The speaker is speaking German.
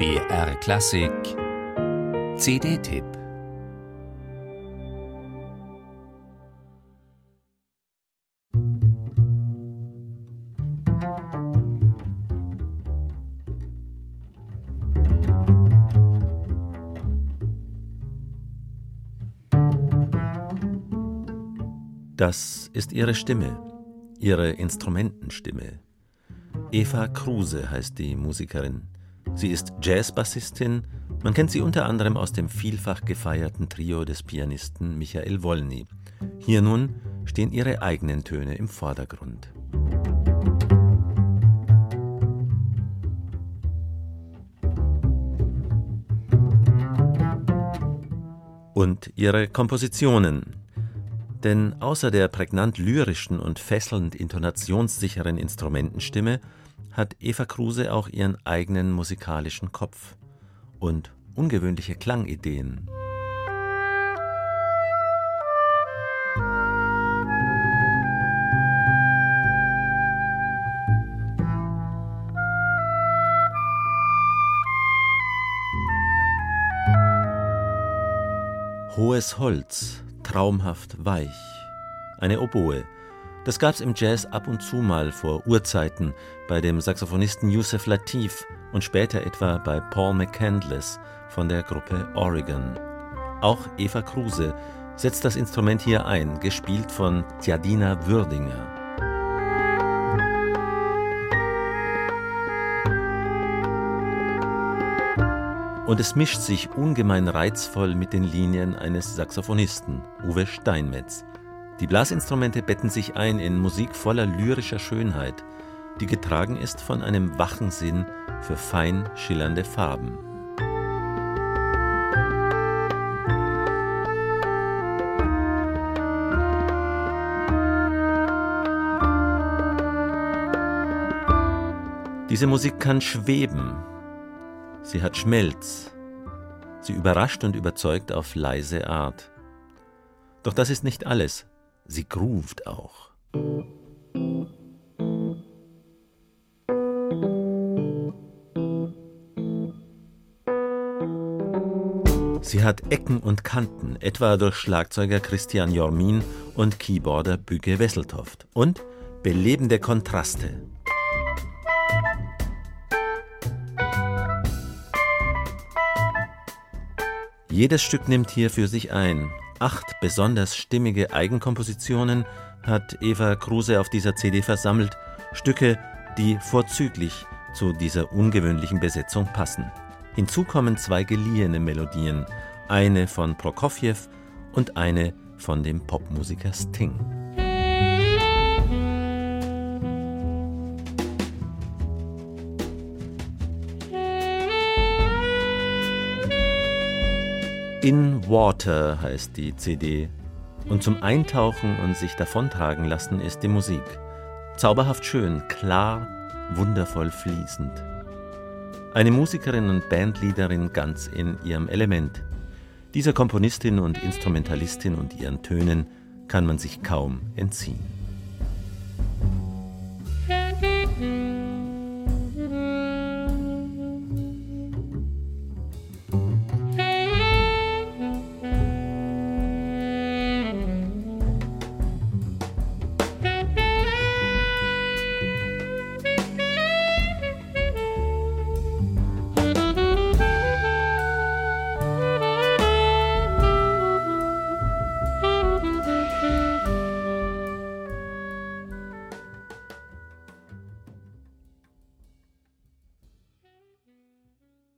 BR Klassik CD-Tipp Das ist ihre Stimme, ihre Instrumentenstimme. Eva Kruse heißt die Musikerin. Sie ist Jazzbassistin. Man kennt sie unter anderem aus dem vielfach gefeierten Trio des Pianisten Michael Wolny. Hier nun stehen ihre eigenen Töne im Vordergrund. Und ihre Kompositionen. Denn außer der prägnant lyrischen und fesselnd intonationssicheren Instrumentenstimme hat Eva Kruse auch ihren eigenen musikalischen Kopf und ungewöhnliche Klangideen. Hohes Holz, traumhaft weich. Eine Oboe, das gab's im Jazz ab und zu mal vor Urzeiten bei dem Saxophonisten Yusef Latif und später etwa bei Paul McCandless von der Gruppe Oregon. Auch Eva Kruse setzt das Instrument hier ein, gespielt von Tjadina Würdinger. Und es mischt sich ungemein reizvoll mit den Linien eines Saxophonisten, Uwe Steinmetz. Die Blasinstrumente betten sich ein in Musik voller lyrischer Schönheit, die getragen ist von einem wachen Sinn für fein schillernde Farben. Diese Musik kann schweben. Sie hat Schmelz. Sie überrascht und überzeugt auf leise Art. Doch das ist nicht alles. Sie groovt auch. Sie hat Ecken und Kanten, etwa durch Schlagzeuger Christian Jormin und Keyboarder Büge Wesseltoft. Und belebende Kontraste. Jedes Stück nimmt hier für sich ein Acht besonders stimmige Eigenkompositionen hat Eva Kruse auf dieser CD versammelt, Stücke, die vorzüglich zu dieser ungewöhnlichen Besetzung passen. Hinzu kommen zwei geliehene Melodien, eine von Prokofjew und eine von dem Popmusiker Sting. In Water heißt die CD. Und zum Eintauchen und sich davontragen lassen ist die Musik. Zauberhaft schön, klar, wundervoll fließend. Eine Musikerin und Bandleaderin ganz in ihrem Element. Dieser Komponistin und Instrumentalistin und ihren Tönen kann man sich kaum entziehen.